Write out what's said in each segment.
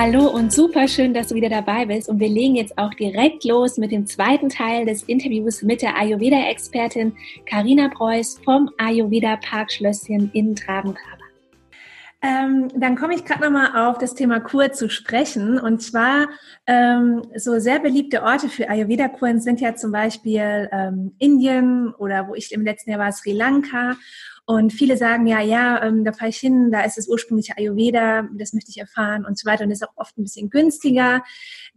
Hallo und super schön, dass du wieder dabei bist. Und wir legen jetzt auch direkt los mit dem zweiten Teil des Interviews mit der Ayurveda-Expertin Karina Preuß vom Ayurveda Parkschlösschen in Trabengraber. Ähm, dann komme ich gerade nochmal auf das Thema Kur zu sprechen. Und zwar ähm, so sehr beliebte Orte für Ayurveda-Kuren sind ja zum Beispiel ähm, Indien oder wo ich im letzten Jahr war, Sri Lanka. Und viele sagen ja, ja, ähm, da fahre ich hin, da ist das ursprüngliche Ayurveda, das möchte ich erfahren und so weiter. Und ist auch oft ein bisschen günstiger,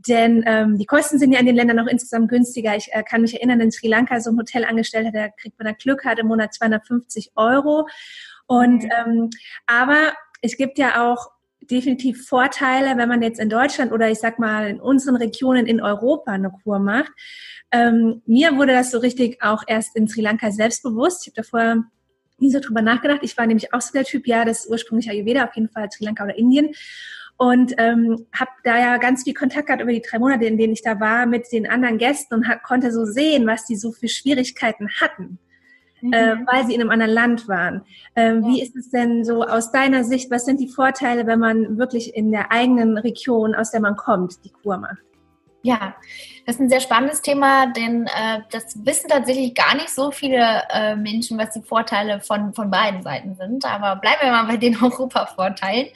denn ähm, die Kosten sind ja in den Ländern auch insgesamt günstiger. Ich äh, kann mich erinnern, in Sri Lanka so ein Hotelangestellter, der kriegt bei einer Glück hat im Monat 250 Euro. Und mhm. ähm, aber es gibt ja auch definitiv Vorteile, wenn man jetzt in Deutschland oder ich sag mal in unseren Regionen in Europa eine Kur macht. Ähm, mir wurde das so richtig auch erst in Sri Lanka selbstbewusst. Ich habe da vorher nie so drüber nachgedacht. Ich war nämlich auch so der Typ, ja, das ursprünglich Ayurveda, auf jeden Fall Sri Lanka oder Indien. Und ähm, habe da ja ganz viel Kontakt gehabt über die drei Monate, in denen ich da war, mit den anderen Gästen und konnte so sehen, was die so für Schwierigkeiten hatten. Mhm. Äh, weil sie in einem anderen Land waren. Ähm, ja. Wie ist es denn so aus deiner Sicht? Was sind die Vorteile, wenn man wirklich in der eigenen Region, aus der man kommt, die Kur macht? Ja, das ist ein sehr spannendes Thema, denn äh, das wissen tatsächlich gar nicht so viele äh, Menschen, was die Vorteile von, von beiden Seiten sind. Aber bleiben wir mal bei den Europa-Vorteilen.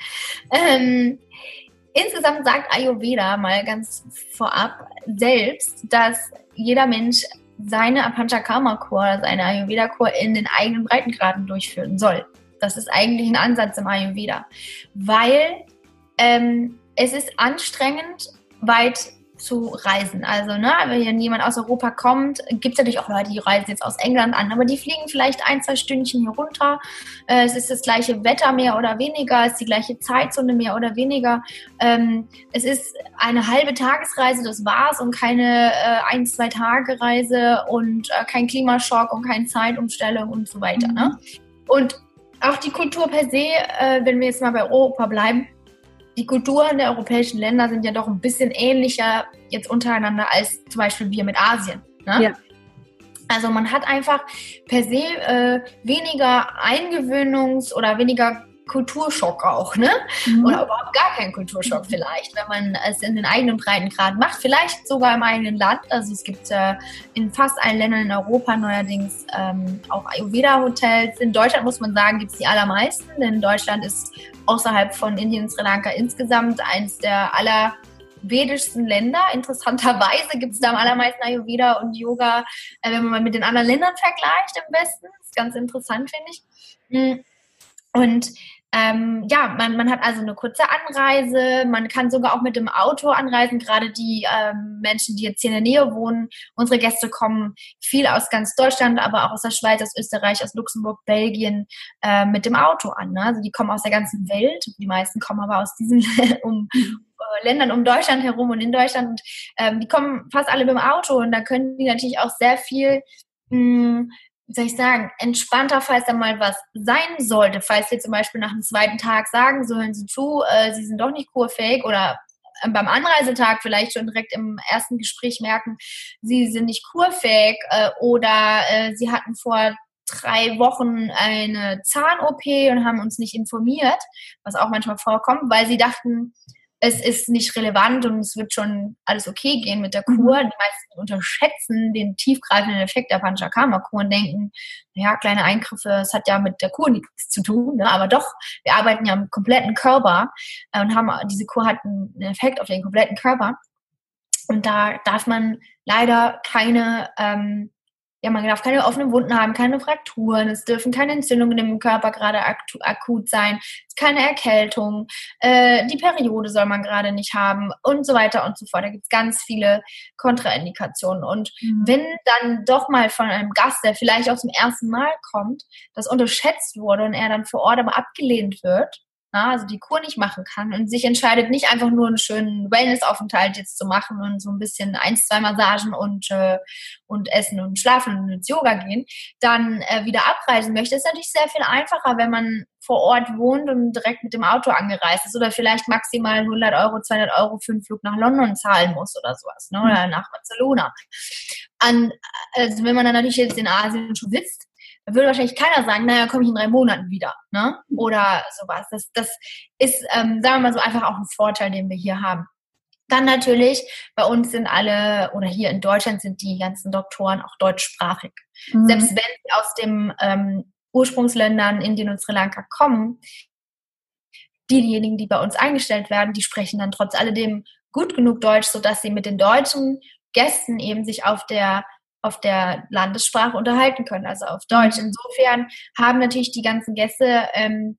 Ähm, insgesamt sagt Ayurveda mal ganz vorab selbst, dass jeder Mensch seine Apanchakarma-Kur, seine Ayurveda-Kur in den eigenen Breitengraden durchführen soll. Das ist eigentlich ein Ansatz im Ayurveda, weil ähm, es ist anstrengend, weit zu reisen. Also, ne, wenn jemand aus Europa kommt, gibt es natürlich auch Leute, die reisen jetzt aus England an, aber die fliegen vielleicht ein, zwei Stündchen hier runter. Äh, es ist das gleiche Wetter mehr oder weniger, es ist die gleiche Zeitzone mehr oder weniger. Ähm, es ist eine halbe Tagesreise, das war's, und keine äh, ein, zwei Tage Reise und äh, kein Klimaschock und keine Zeitumstellung und so weiter. Ne? Mhm. Und auch die Kultur per se, äh, wenn wir jetzt mal bei Europa bleiben, die Kulturen der europäischen Länder sind ja doch ein bisschen ähnlicher jetzt untereinander als zum Beispiel wir mit Asien. Ne? Ja. Also man hat einfach per se äh, weniger Eingewöhnungs- oder weniger Kulturschock auch, ne? Mhm. Oder überhaupt gar keinen Kulturschock vielleicht, wenn man es in den eigenen Breitengraden macht, vielleicht sogar im eigenen Land. Also es gibt äh, in fast allen Ländern in Europa neuerdings ähm, auch Ayurveda-Hotels. In Deutschland muss man sagen, gibt es die allermeisten, denn Deutschland ist außerhalb von Indien und Sri Lanka insgesamt eines der aller vedischsten Länder. Interessanterweise gibt es da am allermeisten Ayurveda und Yoga, äh, wenn man mal mit den anderen Ländern vergleicht, im Westen. Das ist ganz interessant, finde ich. Hm. Und ähm, ja, man, man hat also eine kurze Anreise, man kann sogar auch mit dem Auto anreisen, gerade die ähm, Menschen, die jetzt hier in der Nähe wohnen. Unsere Gäste kommen viel aus ganz Deutschland, aber auch aus der Schweiz, aus Österreich, aus Luxemburg, Belgien äh, mit dem Auto an. Ne? Also die kommen aus der ganzen Welt. Die meisten kommen aber aus diesen um, äh, Ländern um Deutschland herum und in Deutschland. Ähm, die kommen fast alle mit dem Auto und da können die natürlich auch sehr viel mh, hm, wie soll ich sagen, entspannter, falls da mal was sein sollte. Falls Sie zum Beispiel nach dem zweiten Tag sagen, so hören Sie zu, äh, Sie sind doch nicht kurfähig oder äh, beim Anreisetag vielleicht schon direkt im ersten Gespräch merken, Sie sind nicht kurfähig äh, oder äh, Sie hatten vor drei Wochen eine Zahn-OP und haben uns nicht informiert, was auch manchmal vorkommt, weil sie dachten, es ist nicht relevant und es wird schon alles okay gehen mit der Kur. Mhm. Die meisten unterschätzen den tiefgreifenden Effekt der Panchakarma-Kur und denken, ja, kleine Eingriffe, es hat ja mit der Kur nichts zu tun, ne? aber doch, wir arbeiten ja am kompletten Körper äh, und haben, diese Kur hat einen Effekt auf den kompletten Körper. Und da darf man leider keine ähm, ja, man darf keine offenen Wunden haben, keine Frakturen, es dürfen keine Entzündungen im Körper gerade akut sein, keine Erkältung, äh, die Periode soll man gerade nicht haben und so weiter und so fort. Da gibt es ganz viele Kontraindikationen. Und mhm. wenn dann doch mal von einem Gast, der vielleicht auch zum ersten Mal kommt, das unterschätzt wurde und er dann vor Ort aber abgelehnt wird, also die Kur nicht machen kann und sich entscheidet, nicht einfach nur einen schönen Wellnessaufenthalt jetzt zu machen und so ein bisschen eins, zwei Massagen und, äh, und Essen und Schlafen und ins Yoga gehen, dann äh, wieder abreisen möchte, ist natürlich sehr viel einfacher, wenn man vor Ort wohnt und direkt mit dem Auto angereist ist oder vielleicht maximal 100 Euro, 200 Euro für einen Flug nach London zahlen muss oder sowas, ne? oder nach Barcelona. an, also wenn man dann natürlich jetzt in Asien schon sitzt, würde wahrscheinlich keiner sagen, naja, komme ich in drei Monaten wieder, ne? Oder sowas. Das, das ist, ähm, sagen wir mal so, einfach auch ein Vorteil, den wir hier haben. Dann natürlich, bei uns sind alle, oder hier in Deutschland sind die ganzen Doktoren auch deutschsprachig. Mhm. Selbst wenn sie aus den ähm, Ursprungsländern Indien und Sri Lanka kommen, diejenigen, die bei uns eingestellt werden, die sprechen dann trotz alledem gut genug Deutsch, sodass sie mit den deutschen Gästen eben sich auf der auf der Landessprache unterhalten können, also auf Deutsch. Mhm. Insofern haben natürlich die ganzen Gäste ähm,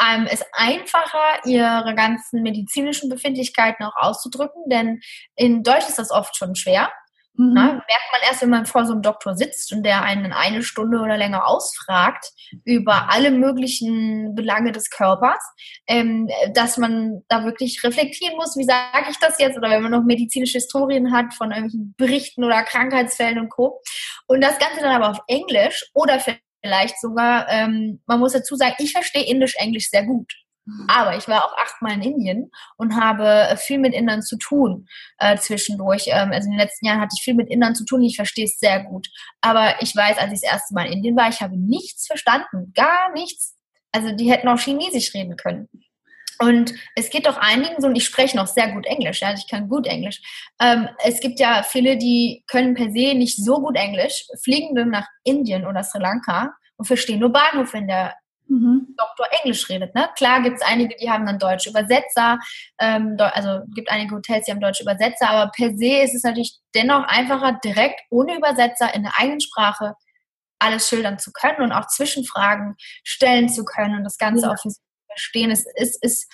ähm, es einfacher, ihre ganzen medizinischen Befindlichkeiten auch auszudrücken, denn in Deutsch ist das oft schon schwer. Mhm. Na, merkt man erst, wenn man vor so einem Doktor sitzt und der einen eine Stunde oder länger ausfragt über alle möglichen Belange des Körpers, ähm, dass man da wirklich reflektieren muss, wie sage ich das jetzt? Oder wenn man noch medizinische Historien hat von irgendwelchen Berichten oder Krankheitsfällen und Co. Und das Ganze dann aber auf Englisch oder vielleicht sogar, ähm, man muss dazu sagen, ich verstehe Indisch, Englisch sehr gut. Aber ich war auch achtmal in Indien und habe viel mit Indern zu tun äh, zwischendurch. Ähm, also in den letzten Jahren hatte ich viel mit Indern zu tun. Ich verstehe es sehr gut. Aber ich weiß, als ich das erste Mal in Indien war, ich habe nichts verstanden. Gar nichts. Also die hätten auch Chinesisch reden können. Und es geht doch einigen so, und ich spreche noch sehr gut Englisch, ja, also ich kann gut Englisch. Ähm, es gibt ja viele, die können per se nicht so gut Englisch, fliegen dann nach Indien oder Sri Lanka und verstehen nur Bahnhof, wenn der mhm. Doktor Englisch redet. Ne? Klar gibt es einige, die haben dann deutsche Übersetzer, ähm, also gibt einige Hotels, die haben deutsche Übersetzer, aber per se ist es natürlich dennoch einfacher, direkt ohne Übersetzer in der eigenen Sprache alles schildern zu können und auch Zwischenfragen stellen zu können und das Ganze ja. auch für sich verstehen. Es ist, ist,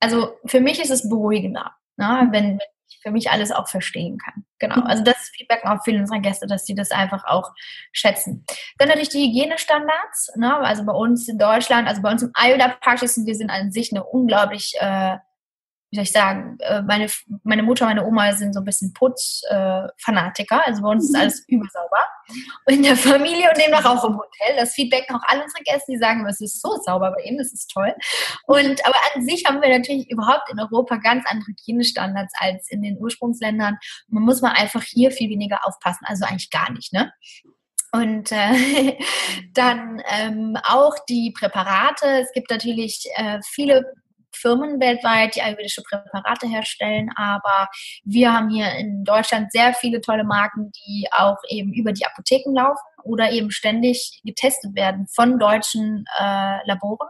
also für mich ist es beruhigender, ne? wenn, wenn für mich alles auch verstehen kann. Genau. Also das Feedback auch viele unserer Gäste, dass sie das einfach auch schätzen. Dann natürlich die Hygienestandards. Ne? Also bei uns in Deutschland, also bei uns im Ayurveda-Praxis, wir sind an sich eine unglaublich äh, wie soll ich sagen, äh, meine, meine Mutter, meine Oma sind so ein bisschen Putzfanatiker. Äh, also bei uns ist mhm. alles übersauber. Und in der Familie und demnach auch im Hotel. Das Feedback auch alle unsere Gäste, die sagen, es ist so sauber bei ihnen, das ist toll. Und aber an sich haben wir natürlich überhaupt in Europa ganz andere Hygienestandards als in den Ursprungsländern. Man muss mal einfach hier viel weniger aufpassen. Also eigentlich gar nicht, ne? Und äh, dann ähm, auch die Präparate. Es gibt natürlich äh, viele Firmen weltweit, die ayurvedische Präparate herstellen, aber wir haben hier in Deutschland sehr viele tolle Marken, die auch eben über die Apotheken laufen oder eben ständig getestet werden von deutschen äh, Laboren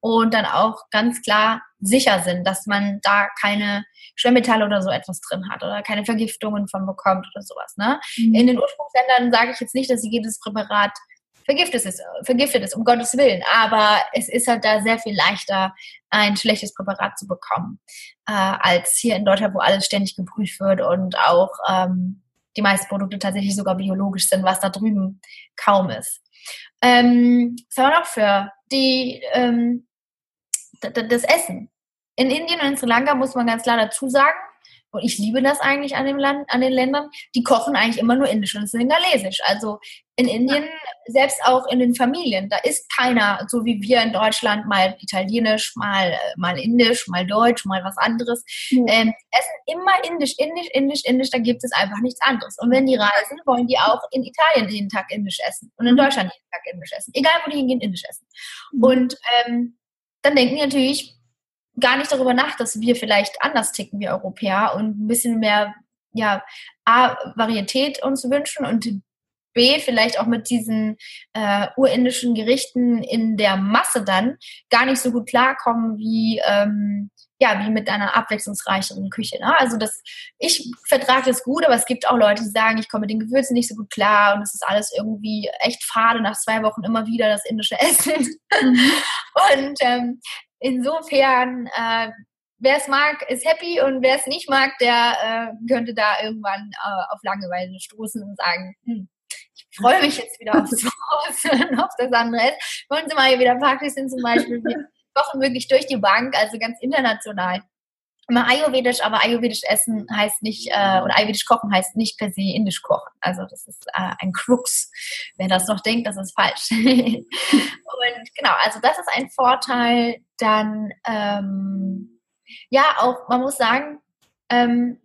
und dann auch ganz klar sicher sind, dass man da keine Schwermetalle oder so etwas drin hat oder keine Vergiftungen von bekommt oder sowas. Ne? Mhm. In den Ursprungsländern sage ich jetzt nicht, dass jedes Präparat vergiftet ist, vergiftet ist, um Gottes Willen. Aber es ist halt da sehr viel leichter, ein schlechtes Präparat zu bekommen, äh, als hier in Deutschland, wo alles ständig geprüft wird und auch ähm, die meisten Produkte tatsächlich sogar biologisch sind, was da drüben kaum ist. Ähm, was haben wir noch für die, ähm, das Essen? In Indien und in Sri Lanka muss man ganz klar dazu sagen, und ich liebe das eigentlich an dem Land, an den Ländern, die kochen eigentlich immer nur Indisch und Singalesisch. Also in Indien, selbst auch in den Familien, da ist keiner, so wie wir in Deutschland, mal Italienisch, mal, mal Indisch, mal Deutsch, mal was anderes. Mhm. Ähm, essen immer Indisch, Indisch, Indisch, Indisch, da gibt es einfach nichts anderes. Und wenn die reisen, wollen die auch in Italien jeden Tag Indisch essen und in mhm. Deutschland jeden Tag Indisch essen. Egal, wo die hingehen, Indisch essen. Mhm. Und ähm, dann denken die natürlich, gar nicht darüber nach, dass wir vielleicht anders ticken wie Europäer und ein bisschen mehr ja, A, Varietät uns wünschen und B, vielleicht auch mit diesen äh, urindischen Gerichten in der Masse dann gar nicht so gut klarkommen wie, ähm, ja, wie mit einer abwechslungsreicheren Küche. Ne? Also das, ich vertrage das gut, aber es gibt auch Leute, die sagen, ich komme mit den Gewürzen nicht so gut klar und es ist alles irgendwie echt fade, nach zwei Wochen immer wieder das indische Essen. Mhm. Und ähm, insofern, äh, wer es mag, ist happy und wer es nicht mag, der äh, könnte da irgendwann äh, auf Langeweile stoßen und sagen, hm, ich freue mich jetzt wieder aufs Haus und auf das andere. Bei uns immer hier wieder Partys sind zum Beispiel, wir kochen wirklich durch die Bank, also ganz international. Immer Ayurvedisch, aber Ayurvedisch essen heißt nicht, äh, oder Ayurvedisch kochen heißt nicht per se indisch kochen. Also das ist äh, ein Krux. Wer das noch denkt, das ist falsch. und genau, also das ist ein Vorteil. Dann, ähm, ja, auch, man muss sagen, ähm,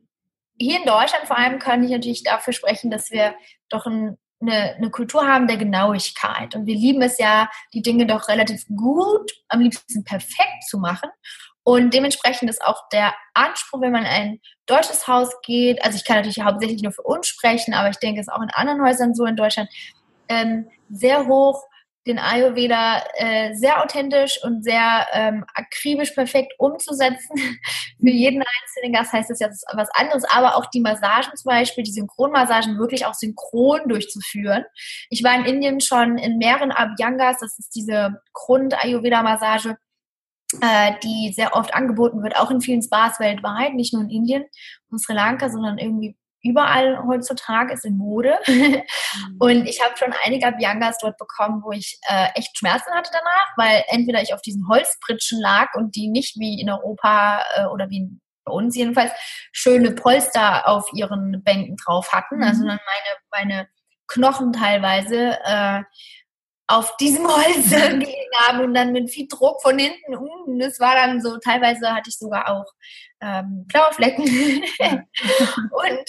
hier in Deutschland vor allem kann ich natürlich dafür sprechen, dass wir doch ein, eine, eine Kultur haben der Genauigkeit. Und wir lieben es ja, die Dinge doch relativ gut, am liebsten perfekt zu machen. Und dementsprechend ist auch der Anspruch, wenn man in ein deutsches Haus geht, also ich kann natürlich hauptsächlich nur für uns sprechen, aber ich denke, es ist auch in anderen Häusern so in Deutschland, ähm, sehr hoch, den Ayurveda äh, sehr authentisch und sehr ähm, akribisch perfekt umzusetzen. Für jeden einzelnen Gast heißt das jetzt was anderes, aber auch die Massagen zum Beispiel, die Synchronmassagen wirklich auch synchron durchzuführen. Ich war in Indien schon in mehreren Abhyangas, das ist diese Grund-Ayurveda-Massage, äh, die sehr oft angeboten wird, auch in vielen Spas weltweit, nicht nur in Indien und Sri Lanka, sondern irgendwie überall heutzutage ist in Mode. Und ich habe schon einige Biangas dort bekommen, wo ich äh, echt Schmerzen hatte danach, weil entweder ich auf diesen Holzpritschen lag und die nicht wie in Europa äh, oder wie bei uns jedenfalls schöne Polster auf ihren Bänken drauf hatten. Also mhm. meine, meine Knochen teilweise äh, auf diesem Holz gelegen haben und dann mit viel Druck von hinten. Uh, das war dann so, teilweise hatte ich sogar auch ähm, blaue Flecken. und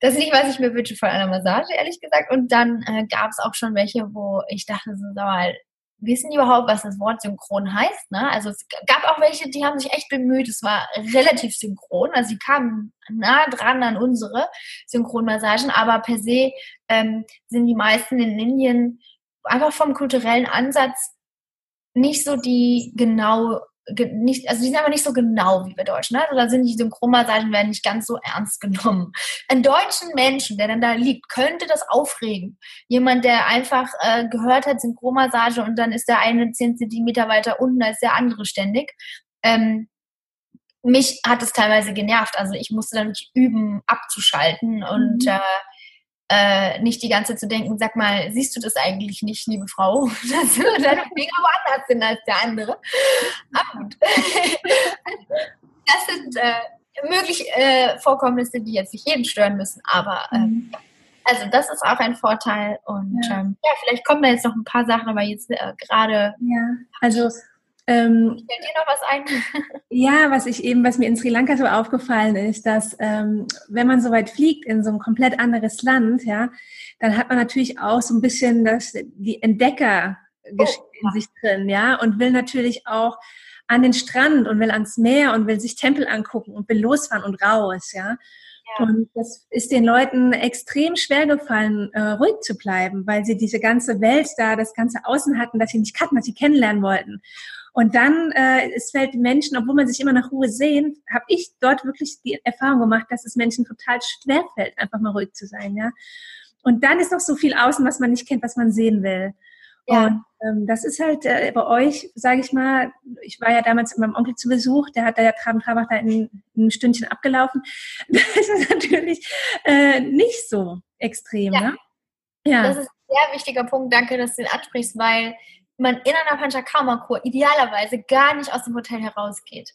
das ist nicht, was ich mir wünsche von einer Massage, ehrlich gesagt. Und dann äh, gab es auch schon welche, wo ich dachte, so, sag mal, wissen die überhaupt, was das Wort synchron heißt? Ne? Also es gab auch welche, die haben sich echt bemüht. Es war relativ synchron. Also sie kamen nah dran an unsere Synchronmassagen, aber per se ähm, sind die meisten in Indien einfach vom kulturellen Ansatz nicht so die genau nicht, also die sind aber nicht so genau wie wir Deutschen. Ne? Also da sind die Synchronmassagen werden nicht ganz so ernst genommen. Ein deutschen Menschen, der dann da liegt, könnte das aufregen. Jemand, der einfach äh, gehört hat Synchronmassage und dann ist der eine zehn Zentimeter weiter unten als der andere ständig. Ähm, mich hat es teilweise genervt. Also ich musste dann üben, abzuschalten und mhm. äh, äh, nicht die ganze Zeit zu denken, sag mal, siehst du das eigentlich nicht, liebe Frau, dass deine Finger woanders sind als der andere? Aber gut. das sind äh, möglich äh, Vorkommnisse, die jetzt nicht jeden stören müssen, aber ähm, mhm. also das ist auch ein Vorteil und ja. Ähm, ja, vielleicht kommen da jetzt noch ein paar Sachen, aber jetzt äh, gerade. Ja, also ähm, Fällt dir noch was ein? ja, was ich eben, was mir in Sri Lanka so aufgefallen ist, dass ähm, wenn man so weit fliegt in so ein komplett anderes Land, ja, dann hat man natürlich auch so ein bisschen das, die Entdecker oh. in sich drin, ja, und will natürlich auch an den Strand und will ans Meer und will sich Tempel angucken und will losfahren und raus, ja. ja. Und das ist den Leuten extrem schwer gefallen, äh, ruhig zu bleiben, weil sie diese ganze Welt da, das ganze Außen hatten, dass sie nicht kannten, was sie kennenlernen wollten. Und dann, äh, es fällt Menschen, obwohl man sich immer nach Ruhe sehnt, habe ich dort wirklich die Erfahrung gemacht, dass es Menschen total schwer fällt, einfach mal ruhig zu sein, ja. Und dann ist noch so viel außen, was man nicht kennt, was man sehen will. Ja. Und ähm, das ist halt äh, bei euch, sage ich mal, ich war ja damals mit meinem Onkel zu Besuch, der hat da ja Traben Trabach da in, in ein Stündchen abgelaufen. Das ist natürlich äh, nicht so extrem, ja. ne? Ja. Das ist ein sehr wichtiger Punkt, danke, dass du den ansprichst, weil man in einer Panchakarma-Kur idealerweise gar nicht aus dem Hotel herausgeht.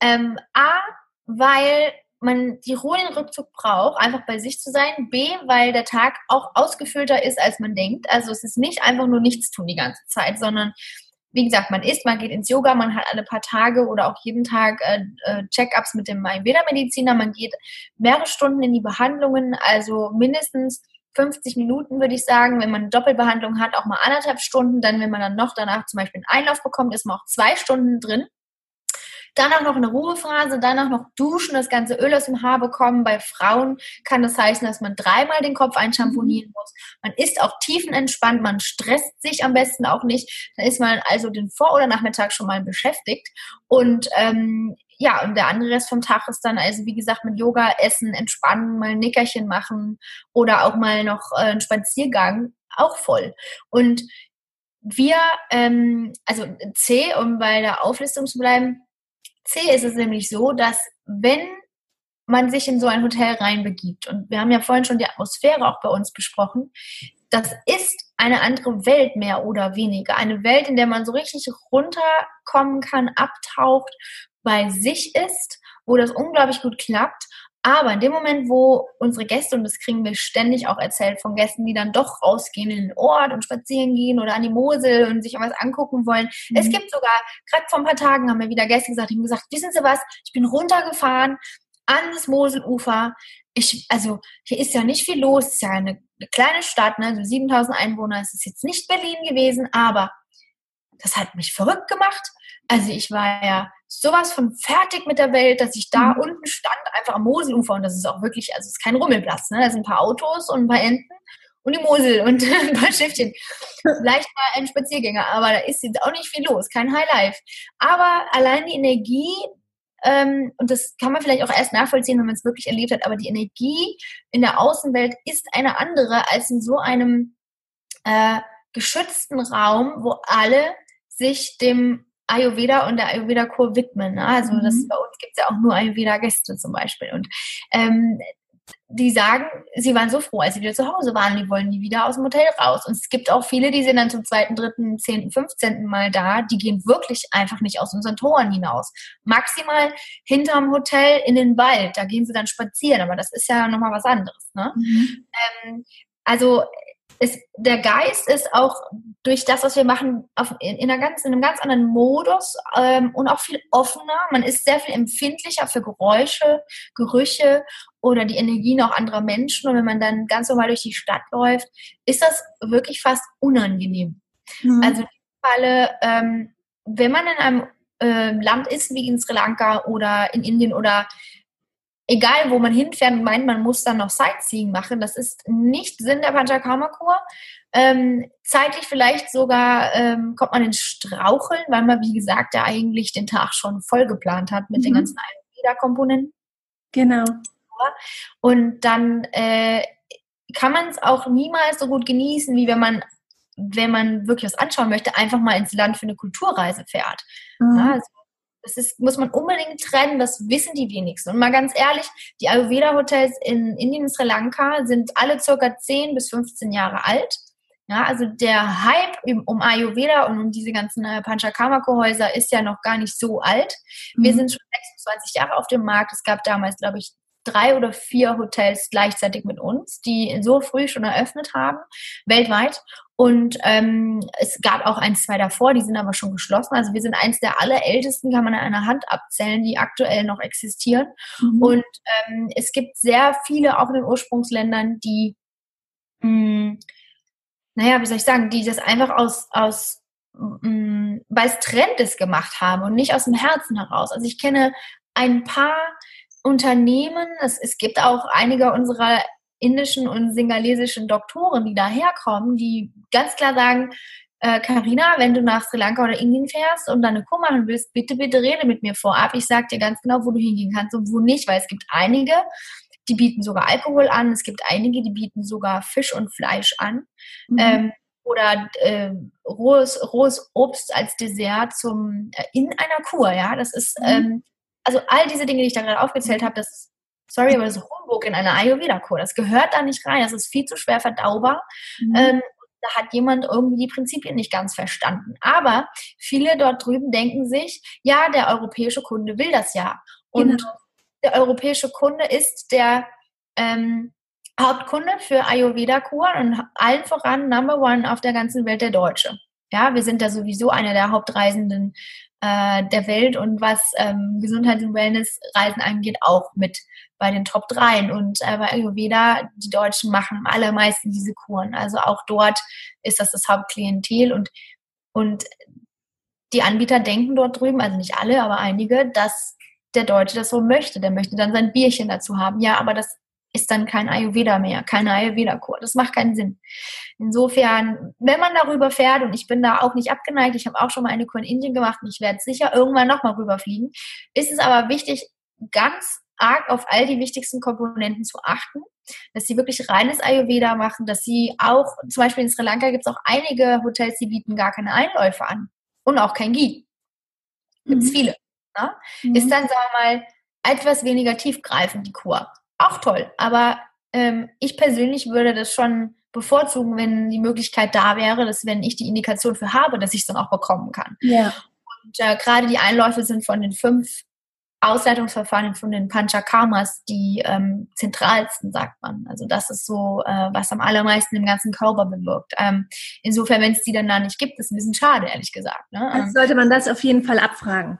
Ähm, A, weil man die Ruhe den Rückzug braucht, einfach bei sich zu sein. B, weil der Tag auch ausgefüllter ist, als man denkt. Also es ist nicht einfach nur nichts tun die ganze Zeit, sondern wie gesagt, man isst, man geht ins Yoga, man hat alle paar Tage oder auch jeden Tag äh, äh Check-ups mit dem Ayurveda-Mediziner, man geht mehrere Stunden in die Behandlungen, also mindestens 50 Minuten, würde ich sagen. Wenn man eine Doppelbehandlung hat, auch mal anderthalb Stunden. Dann, wenn man dann noch danach zum Beispiel einen Einlauf bekommt, ist man auch zwei Stunden drin. Danach noch eine Ruhephase, danach noch duschen, das ganze Öl aus dem Haar bekommen. Bei Frauen kann das heißen, dass man dreimal den Kopf einschamponieren muss. Man ist auch tiefenentspannt, man stresst sich am besten auch nicht. Dann ist man also den Vor- oder Nachmittag schon mal beschäftigt. Und ähm, ja, und der andere Rest vom Tag ist dann also, wie gesagt, mit Yoga, Essen, Entspannen, mal ein Nickerchen machen oder auch mal noch äh, einen Spaziergang, auch voll. Und wir, ähm, also C, um bei der Auflistung zu bleiben, C ist es nämlich so, dass wenn man sich in so ein Hotel reinbegibt, und wir haben ja vorhin schon die Atmosphäre auch bei uns besprochen, das ist eine andere Welt mehr oder weniger. Eine Welt, in der man so richtig runterkommen kann, abtaucht, bei sich ist, wo das unglaublich gut klappt. Aber in dem Moment, wo unsere Gäste, und das kriegen wir ständig auch erzählt von Gästen, die dann doch rausgehen in den Ort und spazieren gehen oder an die Mosel und sich was angucken wollen. Mhm. Es gibt sogar, gerade vor ein paar Tagen haben mir wieder Gäste gesagt, die haben gesagt, wissen Sie was, ich bin runtergefahren, an das Moselufer. Ich, also hier ist ja nicht viel los, es ist ja eine, eine kleine Stadt, ne? also 7000 Einwohner, es ist jetzt nicht Berlin gewesen, aber das hat mich verrückt gemacht. Also ich war ja sowas von fertig mit der Welt, dass ich da mhm. unten stand, einfach am Moselufer und das ist auch wirklich, also es ist kein Rummelplatz, ne? da sind ein paar Autos und ein paar Enten und die Mosel und ein paar Schiffchen. Vielleicht mal ein Spaziergänger, aber da ist jetzt auch nicht viel los, kein Highlife. Aber allein die Energie, ähm, und das kann man vielleicht auch erst nachvollziehen, wenn man es wirklich erlebt hat, aber die Energie in der Außenwelt ist eine andere als in so einem äh, geschützten Raum, wo alle sich dem Ayurveda und der Ayurveda-Kur widmen. Ne? Also das, mhm. bei uns gibt es ja auch nur Ayurveda-Gäste zum Beispiel. Und ähm, die sagen, sie waren so froh, als sie wieder zu Hause waren, die wollen nie wieder aus dem Hotel raus. Und es gibt auch viele, die sind dann zum zweiten, dritten, zehnten, fünfzehnten Mal da, die gehen wirklich einfach nicht aus unseren Toren hinaus. Maximal hinterm Hotel in den Wald, da gehen sie dann spazieren, aber das ist ja nochmal was anderes. Ne? Mhm. Ähm, also es, der Geist ist auch durch das, was wir machen, auf, in, in, ganz, in einem ganz anderen Modus ähm, und auch viel offener. Man ist sehr viel empfindlicher für Geräusche, Gerüche oder die Energien auch anderer Menschen. Und wenn man dann ganz normal durch die Stadt läuft, ist das wirklich fast unangenehm. Mhm. Also in dem Falle, ähm, wenn man in einem äh, Land ist wie in Sri Lanka oder in Indien oder egal wo man hinfährt und meint, man muss dann noch Sightseeing machen, das ist nicht Sinn der Panchakarma-Kur. Ähm, zeitlich vielleicht sogar ähm, kommt man ins Straucheln, weil man, wie gesagt, ja eigentlich den Tag schon voll geplant hat mit mhm. den ganzen Ayurveda-Komponenten. Genau. Und dann äh, kann man es auch niemals so gut genießen, wie wenn man wenn man wirklich was anschauen möchte, einfach mal ins Land für eine Kulturreise fährt. Mhm. Ja, also das ist, muss man unbedingt trennen, das wissen die wenigsten. Und mal ganz ehrlich, die Ayurveda-Hotels in Indien und Sri Lanka sind alle circa 10 bis 15 Jahre alt. Ja, also der Hype um Ayurveda und um diese ganzen äh, Panchakarma-Häuser ist ja noch gar nicht so alt. Wir mhm. sind schon 26 Jahre auf dem Markt. Es gab damals, glaube ich, drei oder vier Hotels gleichzeitig mit uns, die so früh schon eröffnet haben, weltweit. Und ähm, es gab auch ein, zwei davor, die sind aber schon geschlossen. Also wir sind eins der allerältesten, kann man an einer Hand abzählen, die aktuell noch existieren. Mhm. Und ähm, es gibt sehr viele, auch in den Ursprungsländern, die, mh, hm, naja, wie soll ich sagen, die das einfach aus, aus hm, weil es Trend ist gemacht haben und nicht aus dem Herzen heraus. Also ich kenne ein paar Unternehmen, es, es gibt auch einige unserer indischen und singalesischen Doktoren, die daherkommen, die ganz klar sagen, Karina, äh, wenn du nach Sri Lanka oder Indien fährst und deine Kur machen willst, bitte, bitte rede mit mir vorab. Ich sage dir ganz genau, wo du hingehen kannst und wo nicht, weil es gibt einige, die bieten sogar Alkohol an, es gibt einige, die bieten sogar Fisch und Fleisch an. Mhm. Ähm, oder äh, rohes, rohes Obst als Dessert zum äh, in einer Kur, ja. Das ist mhm. ähm, also all diese Dinge, die ich da gerade aufgezählt habe, das sorry, aber das ist Humbug in einer Ayurveda-Kur. Das gehört da nicht rein. Das ist viel zu schwer verdaubar. Mhm. Ähm, da hat jemand irgendwie die Prinzipien nicht ganz verstanden. Aber viele dort drüben denken sich, ja, der europäische Kunde will das ja. Und genau. der europäische Kunde ist der ähm, Hauptkunde für Ayurveda-Kuren und allen voran Number One auf der ganzen Welt der Deutsche. Ja, wir sind da sowieso einer der Hauptreisenden äh, der Welt und was ähm, Gesundheits- und Wellnessreisen angeht, auch mit bei den Top 3. Und äh, bei Ayurveda, die Deutschen machen am allermeisten diese Kuren. Also auch dort ist das das Hauptklientel und, und die Anbieter denken dort drüben, also nicht alle, aber einige, dass der Deutsche das so möchte. Der möchte dann sein Bierchen dazu haben. Ja, aber das ist dann kein Ayurveda mehr, keine Ayurveda-Kur. Das macht keinen Sinn. Insofern, wenn man darüber fährt, und ich bin da auch nicht abgeneigt, ich habe auch schon mal eine Kur in Indien gemacht und ich werde sicher irgendwann nochmal rüberfliegen, ist es aber wichtig, ganz arg auf all die wichtigsten Komponenten zu achten, dass sie wirklich reines Ayurveda machen, dass sie auch, zum Beispiel in Sri Lanka gibt es auch einige Hotels, die bieten gar keine Einläufe an und auch kein Ghee. Gibt es mhm. viele. Ne? Mhm. Ist dann, sagen wir mal, etwas weniger tiefgreifend die Kur auch toll. Aber ähm, ich persönlich würde das schon bevorzugen, wenn die Möglichkeit da wäre, dass wenn ich die Indikation für habe, dass ich es dann auch bekommen kann. Ja. Und äh, gerade die Einläufe sind von den fünf Ausleitungsverfahren von den Panchakarmas die ähm, zentralsten, sagt man. Also das ist so, äh, was am allermeisten im ganzen Körper bewirkt. Ähm, insofern, wenn es die dann da nicht gibt, ist ein bisschen schade, ehrlich gesagt. Ne? Also sollte man das auf jeden Fall abfragen.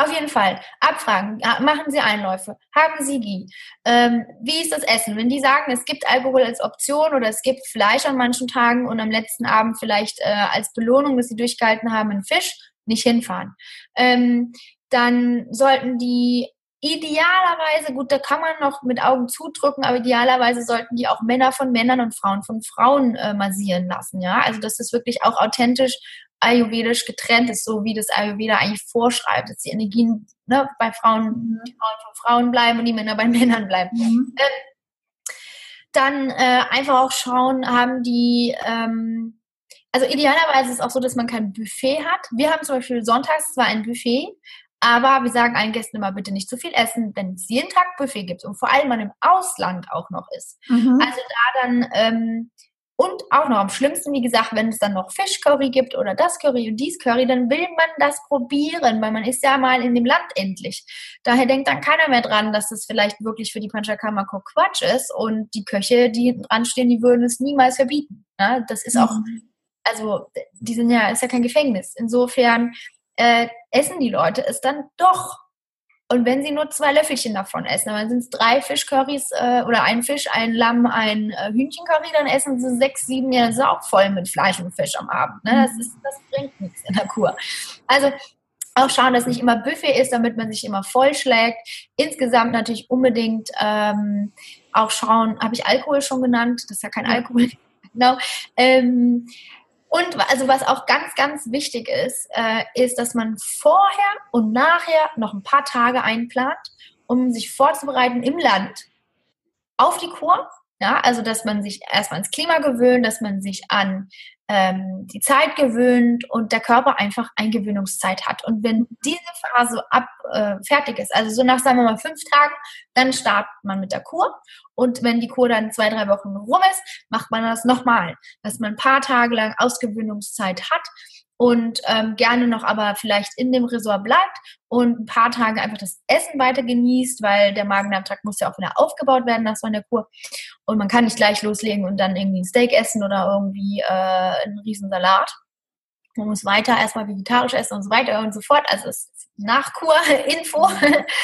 Auf jeden Fall. Abfragen. Machen Sie Einläufe. Haben Sie Gie? Ähm, wie ist das Essen? Wenn die sagen, es gibt Alkohol als Option oder es gibt Fleisch an manchen Tagen und am letzten Abend vielleicht äh, als Belohnung, dass sie durchgehalten haben, einen Fisch, nicht hinfahren. Ähm, dann sollten die idealerweise, gut, da kann man noch mit Augen zudrücken, aber idealerweise sollten die auch Männer von Männern und Frauen von Frauen äh, massieren lassen, ja. Also dass das wirklich auch authentisch ayurvedisch getrennt ist, so wie das Ayurveda eigentlich vorschreibt, dass die Energien ne, bei Frauen, mhm. die Frauen von Frauen bleiben und die Männer bei Männern bleiben. Mhm. Ähm, dann äh, einfach auch schauen, haben die ähm, also idealerweise ist es auch so, dass man kein Buffet hat. Wir haben zum Beispiel sonntags zwar ein Buffet, aber wir sagen allen Gästen immer bitte nicht zu viel essen, wenn es jeden Tag Buffet gibt und vor allem man im Ausland auch noch ist. Mhm. Also da dann ähm, und auch noch am schlimmsten, wie gesagt, wenn es dann noch Fischcurry gibt oder das Curry und dies Curry, dann will man das probieren, weil man ist ja mal in dem Land endlich. Daher denkt dann keiner mehr dran, dass es vielleicht wirklich für die Panchakarma Quatsch ist und die Köche, die dran stehen, die würden es niemals verbieten. Ja, das ist auch, mhm. also die sind ja, ist ja kein Gefängnis. Insofern äh, essen die Leute es dann doch. Und wenn sie nur zwei Löffelchen davon essen, dann sind es drei Fischcurrys äh, oder ein Fisch, ein Lamm, ein äh, Hühnchencurry, dann essen sie sechs, sieben, ja, das ist auch voll mit Fleisch und Fisch am Abend. Ne? Das, ist, das bringt nichts in der Kur. Also auch schauen, dass nicht immer Buffet ist, damit man sich immer vollschlägt. Insgesamt natürlich unbedingt ähm, auch schauen, habe ich Alkohol schon genannt? Das ist ja kein Alkohol. genau. Ähm, und also was auch ganz, ganz wichtig ist, äh, ist, dass man vorher und nachher noch ein paar Tage einplant, um sich vorzubereiten im Land auf die Kur. Ja, also dass man sich erstmal ans Klima gewöhnt, dass man sich an ähm, die Zeit gewöhnt und der Körper einfach Eingewöhnungszeit hat. Und wenn diese Phase ab, äh, fertig ist, also so nach, sagen wir mal, fünf Tagen, dann startet man mit der Kur. Und wenn die Kur dann zwei, drei Wochen rum ist, macht man das nochmal, dass man ein paar Tage lang Ausgewöhnungszeit hat und ähm, gerne noch aber vielleicht in dem Resort bleibt und ein paar Tage einfach das Essen weiter genießt, weil der Magen-Darm-Trakt muss ja auch wieder aufgebaut werden nach so einer Kur. Und man kann nicht gleich loslegen und dann irgendwie ein Steak essen oder irgendwie äh, einen riesen Salat. Man muss weiter erstmal vegetarisch essen und so weiter und so fort. Also es ist Nachkur-Info.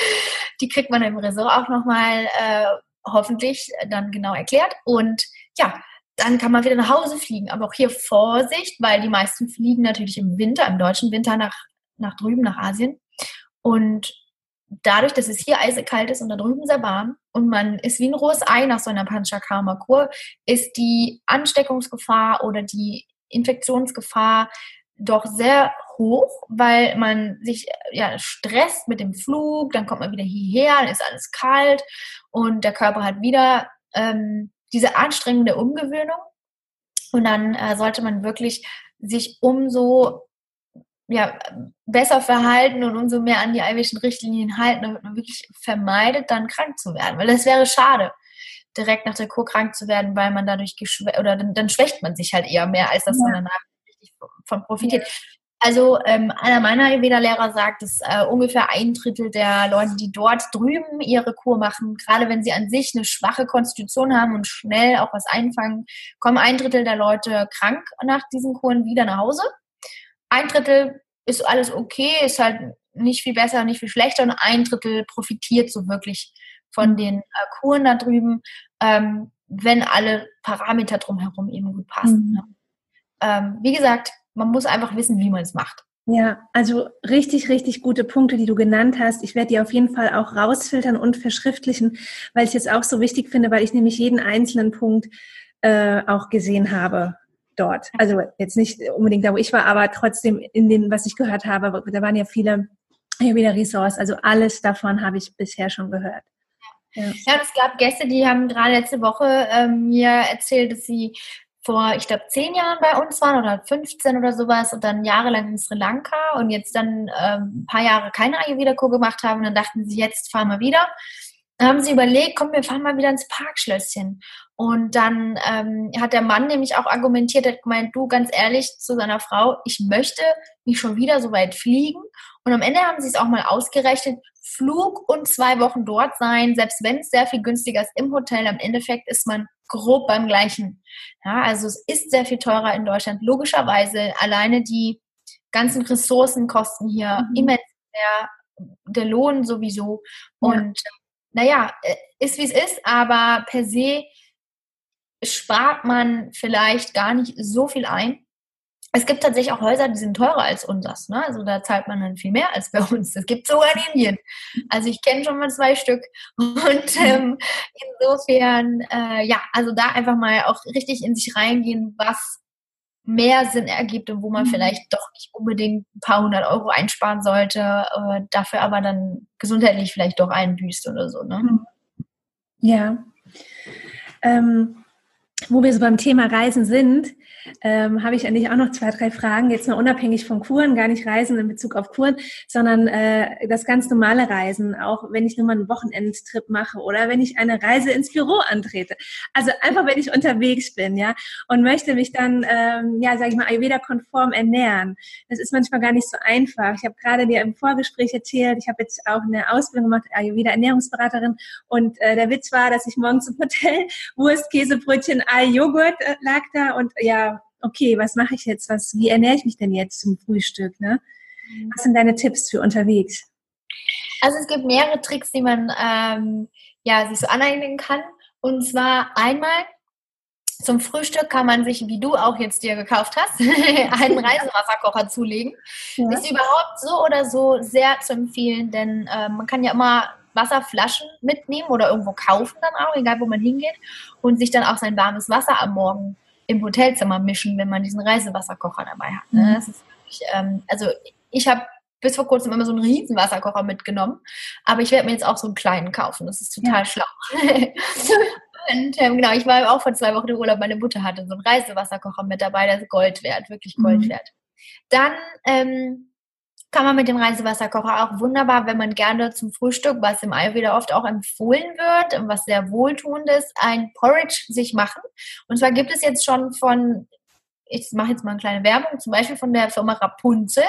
Die kriegt man im Resort auch nochmal äh, hoffentlich dann genau erklärt. Und ja, dann kann man wieder nach Hause fliegen. Aber auch hier Vorsicht, weil die meisten fliegen natürlich im Winter, im deutschen Winter nach, nach drüben, nach Asien. Und dadurch, dass es hier eisekalt ist und da drüben sehr warm und man ist wie ein rohes Ei nach so einer Panchakarma-Kur, ist die Ansteckungsgefahr oder die Infektionsgefahr doch sehr hoch, weil man sich ja stresst mit dem Flug, dann kommt man wieder hierher, dann ist alles kalt und der Körper hat wieder ähm, diese anstrengende Umgewöhnung. Und dann äh, sollte man wirklich sich umso ja, besser verhalten und umso mehr an die ayurvedischen Richtlinien halten, damit man wirklich vermeidet, dann krank zu werden. Weil das wäre schade, direkt nach der Kur krank zu werden, weil man dadurch geschwächt, oder dann, dann, schwächt man sich halt eher mehr, als dass ja. man danach richtig von profitiert. Also ähm, einer meiner Ayurveda-Lehrer sagt, dass äh, ungefähr ein Drittel der Leute, die dort drüben ihre Kur machen, gerade wenn sie an sich eine schwache Konstitution haben und schnell auch was einfangen, kommen ein Drittel der Leute krank nach diesen Kuren wieder nach Hause. Ein Drittel ist alles okay, ist halt nicht viel besser, nicht viel schlechter und ein Drittel profitiert so wirklich von den äh, Kuren da drüben, ähm, wenn alle Parameter drumherum eben gut passen. Mhm. Ne? Ähm, wie gesagt, man muss einfach wissen, wie man es macht. Ja, also richtig, richtig gute Punkte, die du genannt hast. Ich werde die auf jeden Fall auch rausfiltern und verschriftlichen, weil ich es auch so wichtig finde, weil ich nämlich jeden einzelnen Punkt äh, auch gesehen habe dort. Also jetzt nicht unbedingt da, wo ich war, aber trotzdem in den, was ich gehört habe, da waren ja viele hier wieder Ressorts. Also alles davon habe ich bisher schon gehört. Ja. ja, es gab Gäste, die haben gerade letzte Woche ähm, mir erzählt, dass sie vor, ich glaube, zehn Jahren bei uns waren oder 15 oder sowas und dann jahrelang in Sri Lanka und jetzt dann ähm, ein paar Jahre keine Ayurveda-Kur gemacht haben und dann dachten sie, jetzt fahren wir wieder. Dann haben sie überlegt, komm, wir fahren mal wieder ins Parkschlösschen. Und dann ähm, hat der Mann nämlich auch argumentiert, hat gemeint, du, ganz ehrlich zu seiner Frau, ich möchte nicht schon wieder so weit fliegen. Und am Ende haben sie es auch mal ausgerechnet, Flug und zwei Wochen dort sein, selbst wenn es sehr viel günstiger ist im Hotel, am Endeffekt ist man grob beim gleichen. Ja, also es ist sehr viel teurer in Deutschland. Logischerweise alleine die ganzen Ressourcen kosten hier mhm. immens mehr der Lohn sowieso. Und ja. Naja, äh, ist wie es ist, aber per se spart man vielleicht gar nicht so viel ein. Es gibt tatsächlich auch Häuser, die sind teurer als unseres. Ne? Also da zahlt man dann viel mehr als bei uns. Es gibt sogar in Indien. Also ich kenne schon mal zwei Stück. Und ähm, insofern, äh, ja, also da einfach mal auch richtig in sich reingehen, was mehr Sinn ergibt und wo man mhm. vielleicht doch nicht unbedingt ein paar hundert Euro einsparen sollte, äh, dafür aber dann gesundheitlich vielleicht doch einbüßt oder so. Ne? Mhm. Ja. Ähm, wo wir so beim Thema Reisen sind, ähm, habe ich eigentlich auch noch zwei, drei Fragen, jetzt mal unabhängig von Kuren, gar nicht Reisen in Bezug auf Kuren, sondern äh, das ganz normale Reisen, auch wenn ich nur mal einen Wochenendtrip mache oder wenn ich eine Reise ins Büro antrete. Also einfach, wenn ich unterwegs bin, ja, und möchte mich dann, ähm, ja, sage ich mal, Ayurveda-konform ernähren. Das ist manchmal gar nicht so einfach. Ich habe gerade dir im Vorgespräch erzählt, ich habe jetzt auch eine Ausbildung gemacht, Ayurveda-Ernährungsberaterin und äh, der Witz war, dass ich morgens im Hotel Wurst, Käsebrötchen, Ei, Joghurt äh, lag da und ja, okay, was mache ich jetzt? Was, wie ernähre ich mich denn jetzt zum Frühstück? Ne? Mhm. Was sind deine Tipps für unterwegs? Also es gibt mehrere Tricks, die man ähm, ja, sich so aneignen kann. Und zwar einmal zum Frühstück kann man sich, wie du auch jetzt dir gekauft hast, einen Reisewasserkocher zulegen. Ja. Ist überhaupt so oder so sehr zu empfehlen, denn äh, man kann ja immer Wasserflaschen mitnehmen oder irgendwo kaufen dann auch, egal wo man hingeht, und sich dann auch sein warmes Wasser am Morgen im Hotelzimmer mischen, wenn man diesen Reisewasserkocher dabei hat. Ne? Mhm. Das ist wirklich, ähm, also ich habe bis vor kurzem immer so einen riesen Wasserkocher mitgenommen, aber ich werde mir jetzt auch so einen kleinen kaufen. Das ist total ja. schlau. Und ähm, genau, ich war auch vor zwei Wochen im Urlaub. Meine Mutter hatte so einen Reisewasserkocher mit dabei, der ist Gold wert, wirklich Gold mhm. wert. Dann ähm, kann man mit dem Reisewasserkocher auch wunderbar, wenn man gerne zum Frühstück, was im Ayurveda oft auch empfohlen wird und was sehr wohltuend ist, ein Porridge sich machen. Und zwar gibt es jetzt schon von, ich mache jetzt mal eine kleine Werbung, zum Beispiel von der Firma Rapunzel,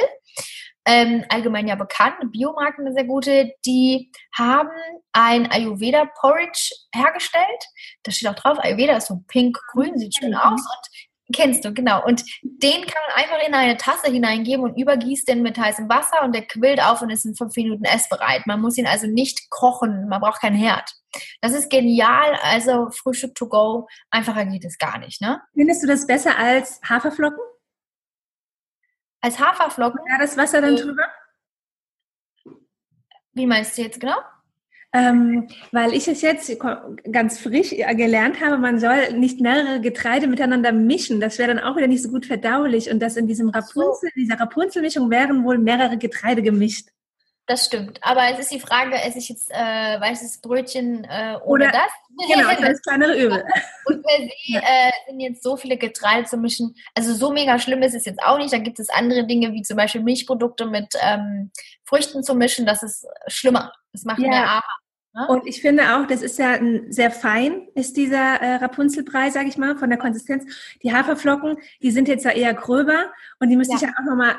ähm, allgemein ja bekannt, eine Biomarke, eine sehr gute, die haben ein Ayurveda Porridge hergestellt. Da steht auch drauf, Ayurveda ist so pink-grün, sieht schön aus und Kennst du, genau. Und den kann man einfach in eine Tasse hineingeben und übergießt den mit heißem Wasser und der quillt auf und ist in fünf Minuten essbereit. Man muss ihn also nicht kochen, man braucht keinen Herd. Das ist genial, also Frühstück to go, einfacher geht es gar nicht, ne? Findest du das besser als Haferflocken? Als Haferflocken? Ja, das Wasser dann drüber? Wie meinst du jetzt genau? Ähm, weil ich es jetzt ganz frisch gelernt habe, man soll nicht mehrere Getreide miteinander mischen. Das wäre dann auch wieder nicht so gut verdaulich. Und das in diesem Rapunzel, dieser Rapunzelmischung wären wohl mehrere Getreide gemischt. Das stimmt. Aber es ist die Frage, esse ich jetzt äh, weißes Brötchen äh, oder, oder das? Genau, das kleinere Übel. Und per se äh, sind jetzt so viele Getreide zu mischen. Also so mega schlimm ist es jetzt auch nicht. Da gibt es andere Dinge, wie zum Beispiel Milchprodukte mit ähm, Früchten zu mischen. Das ist schlimmer. Das macht ja. mehr Ara. Und ich finde auch, das ist ja ein, sehr fein, ist dieser äh, Rapunzelbrei, sage ich mal, von der Konsistenz. Die Haferflocken, die sind jetzt ja eher gröber und die müsste ja. ich ja auch nochmal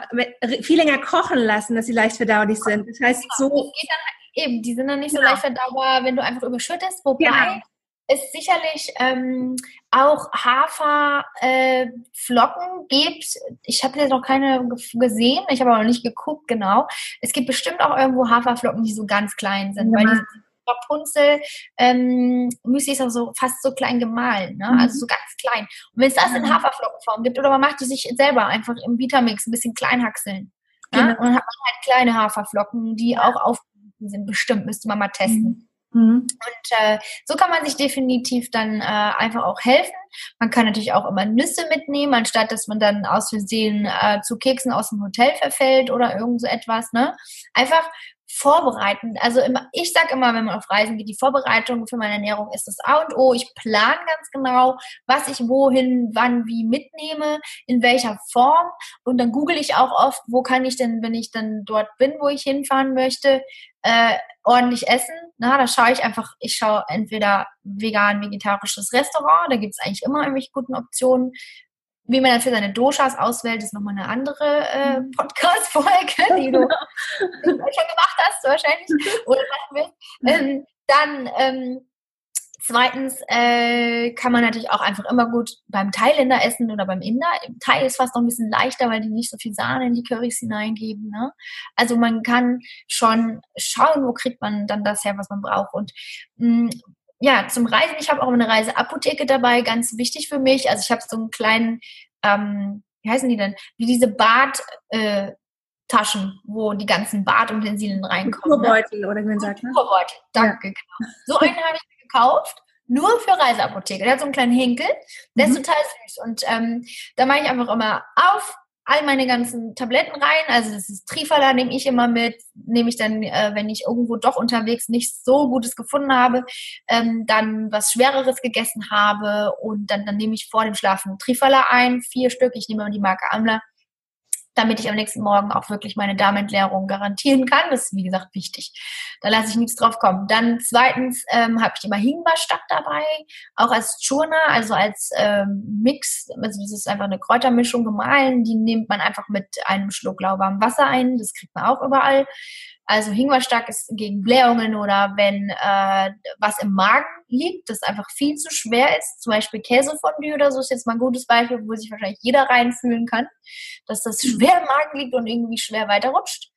viel länger kochen lassen, dass sie leicht verdaulich sind. Das heißt, genau. so. Das dann, eben, die sind dann nicht genau. so leicht verdaubar, wenn du einfach überschüttest, wobei. Genau es sicherlich ähm, auch Haferflocken äh, gibt. Ich habe jetzt noch keine gesehen, ich habe aber noch nicht geguckt genau. Es gibt bestimmt auch irgendwo Haferflocken, die so ganz klein sind, ja. weil die Rapunzel ähm, Müsli ist auch so fast so klein gemahlen, ne? Mhm. also so ganz klein. Und wenn es das in mhm. Haferflockenform gibt oder man macht die sich selber einfach im Vitamix ein bisschen klein hackseln. Genau. Ne? Und dann hat man halt kleine Haferflocken, die auch aufgerufen sind. Bestimmt müsste man mal testen. Mhm. Mhm. Und äh, so kann man sich definitiv dann äh, einfach auch helfen. Man kann natürlich auch immer Nüsse mitnehmen, anstatt dass man dann aus Versehen äh, zu Keksen aus dem Hotel verfällt oder irgend so etwas. Ne? Einfach vorbereiten. Also immer, ich sage immer, wenn man auf Reisen geht, die Vorbereitung für meine Ernährung ist das A und O. Ich plane ganz genau, was ich wohin, wann, wie mitnehme, in welcher Form. Und dann google ich auch oft, wo kann ich denn, wenn ich dann dort bin, wo ich hinfahren möchte, äh, ordentlich essen. Na, da schaue ich einfach, ich schaue entweder vegan, vegetarisches Restaurant, da gibt es eigentlich immer irgendwelche guten Optionen. Wie man dann für seine Doshas auswählt, ist nochmal eine andere äh, mhm. Podcast-Folge, die du schon gemacht hast wahrscheinlich oder machen willst. Ähm, dann ähm, Zweitens äh, kann man natürlich auch einfach immer gut beim Thailänder essen oder beim Inder. Im Thai ist fast noch ein bisschen leichter, weil die nicht so viel Sahne in die Currys hineingeben. Ne? Also man kann schon schauen, wo kriegt man dann das her, was man braucht. Und mh, mm, ja, zum Reisen, ich habe auch eine Reiseapotheke dabei, ganz wichtig für mich. Also ich habe so einen kleinen, ähm, wie heißen die denn? Wie diese Bad, äh, Taschen, wo die ganzen Badutensilien reinkommen. Kulturbeutel ne? oder wie man sagt. Ne? Kulturbeutel, danke. Ja. Genau. So einen habe ich gekauft, nur für Reiseapotheke. Der hat so einen kleinen Hinkel, der mhm. ist total süß. Und ähm, da mache ich einfach immer auf, all meine ganzen Tabletten rein. Also das ist Trifala, nehme ich immer mit. Nehme ich dann, äh, wenn ich irgendwo doch unterwegs nicht so Gutes gefunden habe, ähm, dann was Schwereres gegessen habe und dann, dann nehme ich vor dem Schlafen Trifala ein, vier Stück. Ich nehme immer die Marke Amla damit ich am nächsten Morgen auch wirklich meine Darmentleerung garantieren kann. Das ist, wie gesagt, wichtig. Da lasse ich nichts drauf kommen. Dann zweitens ähm, habe ich immer Hingba-Stack dabei, auch als Churna, also als ähm, Mix. Also das ist einfach eine Kräutermischung gemahlen. Die nimmt man einfach mit einem Schluck lauwarmem Wasser ein. Das kriegt man auch überall. Also Ingwerstack ist gegen Blähungen oder wenn äh, was im Magen liegt, das einfach viel zu schwer ist, zum Beispiel Käsefondue oder so ist jetzt mal ein gutes Beispiel, wo sich wahrscheinlich jeder reinfühlen kann, dass das schwer im Magen liegt und irgendwie schwer weiterrutscht.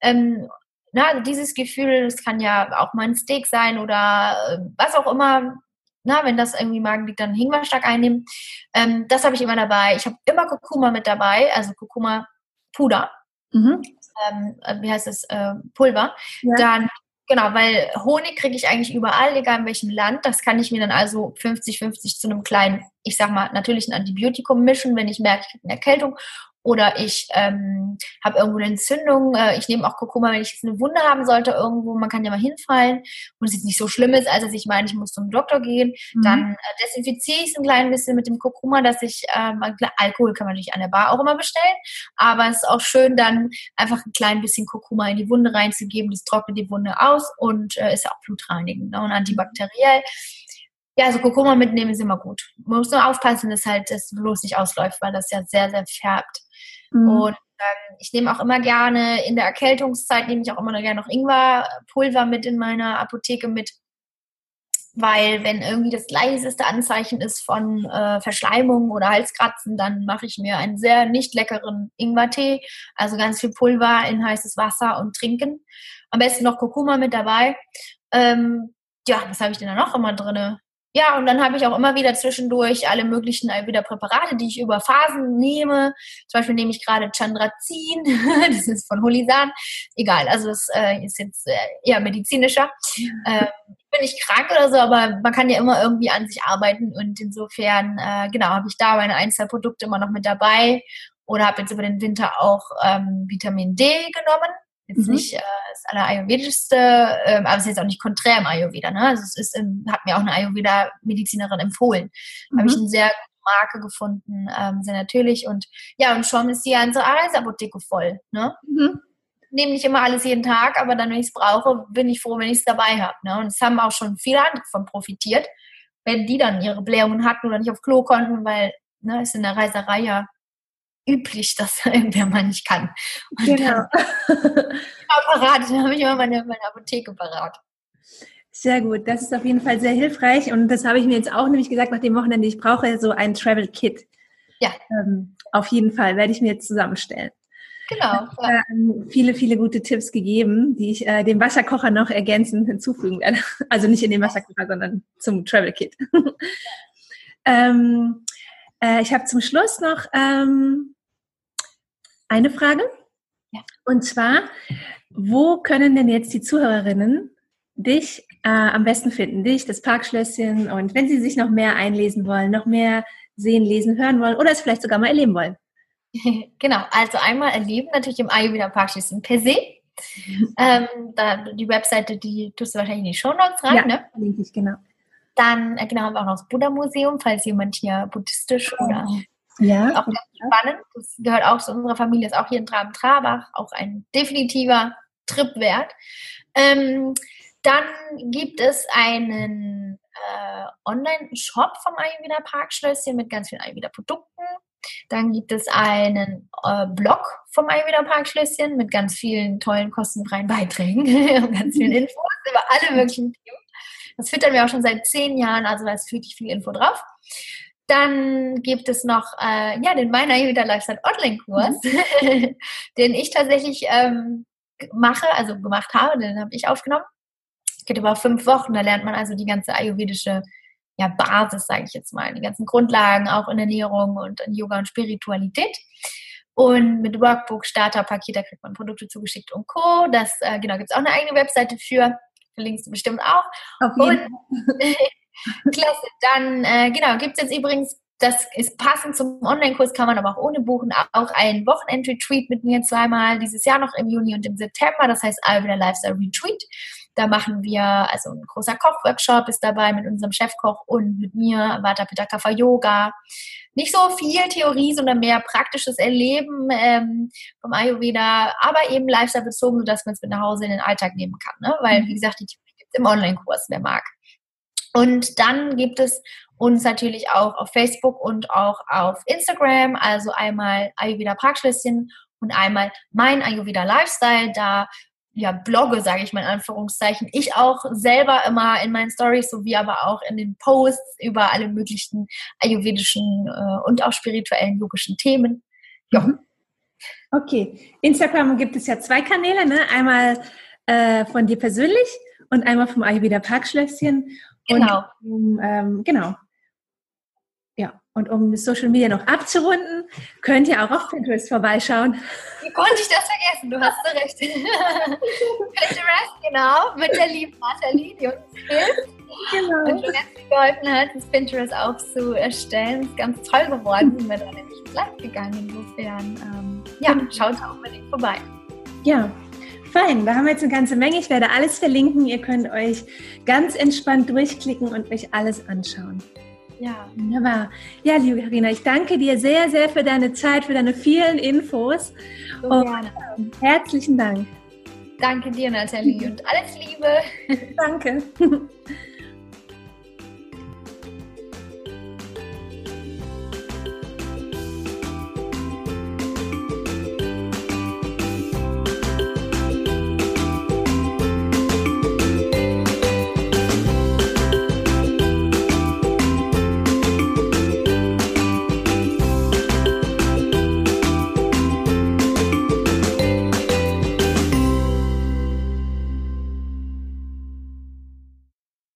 Ähm, na, also dieses Gefühl, das kann ja auch mal ein Steak sein oder äh, was auch immer. Na, wenn das irgendwie Magen liegt, dann Ingwerstack einnehmen. Ähm, das habe ich immer dabei. Ich habe immer Kurkuma mit dabei, also Kurkuma Puder. Mhm ähm, äh, wie heißt es, äh, Pulver, ja. dann Genau, weil Honig kriege ich eigentlich überall, egal in welchem Land. Das kann ich mir dann also 50-50 zu einem kleinen, ich sag mal, natürlichen Antibiotikum mischen, wenn ich merke, ich habe eine Erkältung oder ich ähm, habe irgendwo eine Entzündung. Äh, ich nehme auch Kurkuma, wenn ich jetzt eine Wunde haben sollte irgendwo. Man kann ja mal hinfallen und es jetzt nicht so schlimm ist, als dass ich meine, ich muss zum Doktor gehen. Mhm. Dann äh, desinfiziere ich es ein klein bisschen mit dem Kurkuma, dass ich, ähm, Alkohol kann man natürlich an der Bar auch immer bestellen, aber es ist auch schön, dann einfach ein klein bisschen Kurkuma in die Wunde reinzugeben. Das trocknet die Wunde aus und äh, ist ja auch blutreinigend ne, und antibakteriell ja, also Kurkuma mitnehmen ist immer gut. Man muss nur aufpassen, dass halt das bloß nicht ausläuft, weil das ja sehr, sehr färbt. Mhm. Und ähm, ich nehme auch immer gerne, in der Erkältungszeit nehme ich auch immer gerne noch Ingwerpulver mit in meiner Apotheke mit. Weil wenn irgendwie das leiseste Anzeichen ist von äh, Verschleimung oder Halskratzen, dann mache ich mir einen sehr nicht leckeren Ingwertee. Also ganz viel Pulver in heißes Wasser und trinken. Am besten noch Kurkuma mit dabei. Ähm, ja, was habe ich denn da noch immer drin? Ja, und dann habe ich auch immer wieder zwischendurch alle möglichen wieder Präparate, die ich über Phasen nehme. Zum Beispiel nehme ich gerade Chandrazin, das ist von Holisan. Egal, also das äh, ist jetzt äh, eher medizinischer. Äh, ich bin nicht krank oder so, aber man kann ja immer irgendwie an sich arbeiten und insofern, äh, genau, habe ich da meine Einzelprodukte immer noch mit dabei oder habe jetzt über den Winter auch ähm, Vitamin D genommen Jetzt mhm. nicht äh, das Ayurvedischste, äh, aber es ist jetzt auch nicht konträr im Ayurveda. Ne? Also es ist in, hat mir auch eine Ayurveda-Medizinerin empfohlen. Mhm. Habe ich eine sehr gute Marke gefunden, ähm, sehr natürlich. Und ja, und schon ist die ganze Reiseapotheke voll. Ne? Mhm. Nehme nicht immer alles jeden Tag, aber dann, wenn ich es brauche, bin ich froh, wenn ich es dabei habe. Ne? Und es haben auch schon viele andere von profitiert, wenn die dann ihre Blähungen hatten oder nicht auf Klo konnten, weil ne, ist in der Reiserei ja üblich, dass irgendwer mal nicht kann. Und genau. Dann, parat, dann habe ich immer meine, meine Apotheke parat. Sehr gut, das ist auf jeden Fall sehr hilfreich und das habe ich mir jetzt auch nämlich gesagt nach dem Wochenende, ich brauche so ein Travel Kit. Ja. Ähm, auf jeden Fall werde ich mir jetzt zusammenstellen. Genau. Ja. Ähm, viele, viele gute Tipps gegeben, die ich äh, dem Wasserkocher noch ergänzend hinzufügen werde. Also nicht in den Wasserkocher, sondern zum Travel Kit. ähm, äh, ich habe zum Schluss noch ähm, eine Frage. Ja. Und zwar, wo können denn jetzt die Zuhörerinnen dich äh, am besten finden? Dich, das Parkschlösschen und wenn sie sich noch mehr einlesen wollen, noch mehr sehen, lesen, hören wollen oder es vielleicht sogar mal erleben wollen. Genau, also einmal erleben natürlich im Ayurveda Parkschlösschen per se. ähm, da, die Webseite, die tust du wahrscheinlich in die Show Notes rein, ja, ne? ich, genau. Dann, äh, genau, haben wir auch noch das Buddha-Museum, falls jemand hier buddhistisch oder ja, auch ganz spannend. Das gehört auch zu unserer Familie, ist auch hier in Traben-Trabach, auch ein definitiver Trip wert. Ähm, dann gibt es einen äh, Online-Shop vom Ayurveda Parkschlösschen mit ganz vielen Ayurveda Produkten. Dann gibt es einen äh, Blog vom Ayurveda Parkschlösschen mit ganz vielen tollen kostenfreien Beiträgen und ganz vielen Infos über alle möglichen Themen. Das füttern wir auch schon seit zehn Jahren, also da ist wirklich viel Info drauf. Dann gibt es noch äh, ja, den meiner Ayurveda Lifestyle Online-Kurs, mhm. den ich tatsächlich ähm, mache, also gemacht habe, den habe ich aufgenommen. Geht über fünf Wochen, da lernt man also die ganze ayurvedische ja, Basis, sage ich jetzt mal, die ganzen Grundlagen auch in Ernährung und in Yoga und Spiritualität. Und mit Workbook, Starterpaket, da kriegt man Produkte zugeschickt und Co. Das, äh, genau, gibt es auch eine eigene Webseite für. Verlinkst du bestimmt auch. Auf jeden. Und, klasse. Dann, äh, genau, gibt es jetzt übrigens, das ist passend zum Online-Kurs, kann man aber auch ohne buchen, auch ein Wochenend-Retreat mit mir zweimal, dieses Jahr noch im Juni und im September. Das heißt Alvida Lifestyle Retreat. Da machen wir, also ein großer Kochworkshop ist dabei mit unserem Chefkoch und mit mir, Vata Pitta Kapha Yoga. Nicht so viel Theorie, sondern mehr praktisches Erleben ähm, vom Ayurveda, aber eben Lifestyle bezogen, sodass man es mit nach Hause in den Alltag nehmen kann. Ne? Weil, mhm. wie gesagt, die Theorie gibt es im Online-Kurs, wer mag. Und dann gibt es uns natürlich auch auf Facebook und auch auf Instagram, also einmal Ayurveda Parkschlösschen und einmal mein Ayurveda Lifestyle. Da ja, blogge, sage ich mal in Anführungszeichen. Ich auch selber immer in meinen Stories sowie aber auch in den Posts über alle möglichen ayurvedischen äh, und auch spirituellen yogischen Themen. Ja. Mhm. Okay, Instagram gibt es ja zwei Kanäle, ne? einmal äh, von dir persönlich und einmal vom Ayurveda Parkschlösschen. Genau. Und, ähm, genau. Ja, und um Social Media noch abzurunden, könnt ihr auch auf Pinterest vorbeischauen. Wie konnte ich das vergessen? Du hast so recht. Pinterest, genau, mit der lieben Nathalie, die uns hilft. Genau. Und schon ganz geholfen hat, das Pinterest aufzuerstellen. Ist ganz toll geworden. Sind wir da nämlich live gegangen. Insofern, ähm, ja, schaut auch unbedingt vorbei. Ja, fein. Da haben wir jetzt eine ganze Menge. Ich werde alles verlinken. Ihr könnt euch ganz entspannt durchklicken und euch alles anschauen. Ja. Wunderbar. Ja, liebe Karina, ich danke dir sehr, sehr für deine Zeit, für deine vielen Infos. So und gerne. Herzlichen Dank. Danke dir, Nathalie, und alles Liebe. Danke.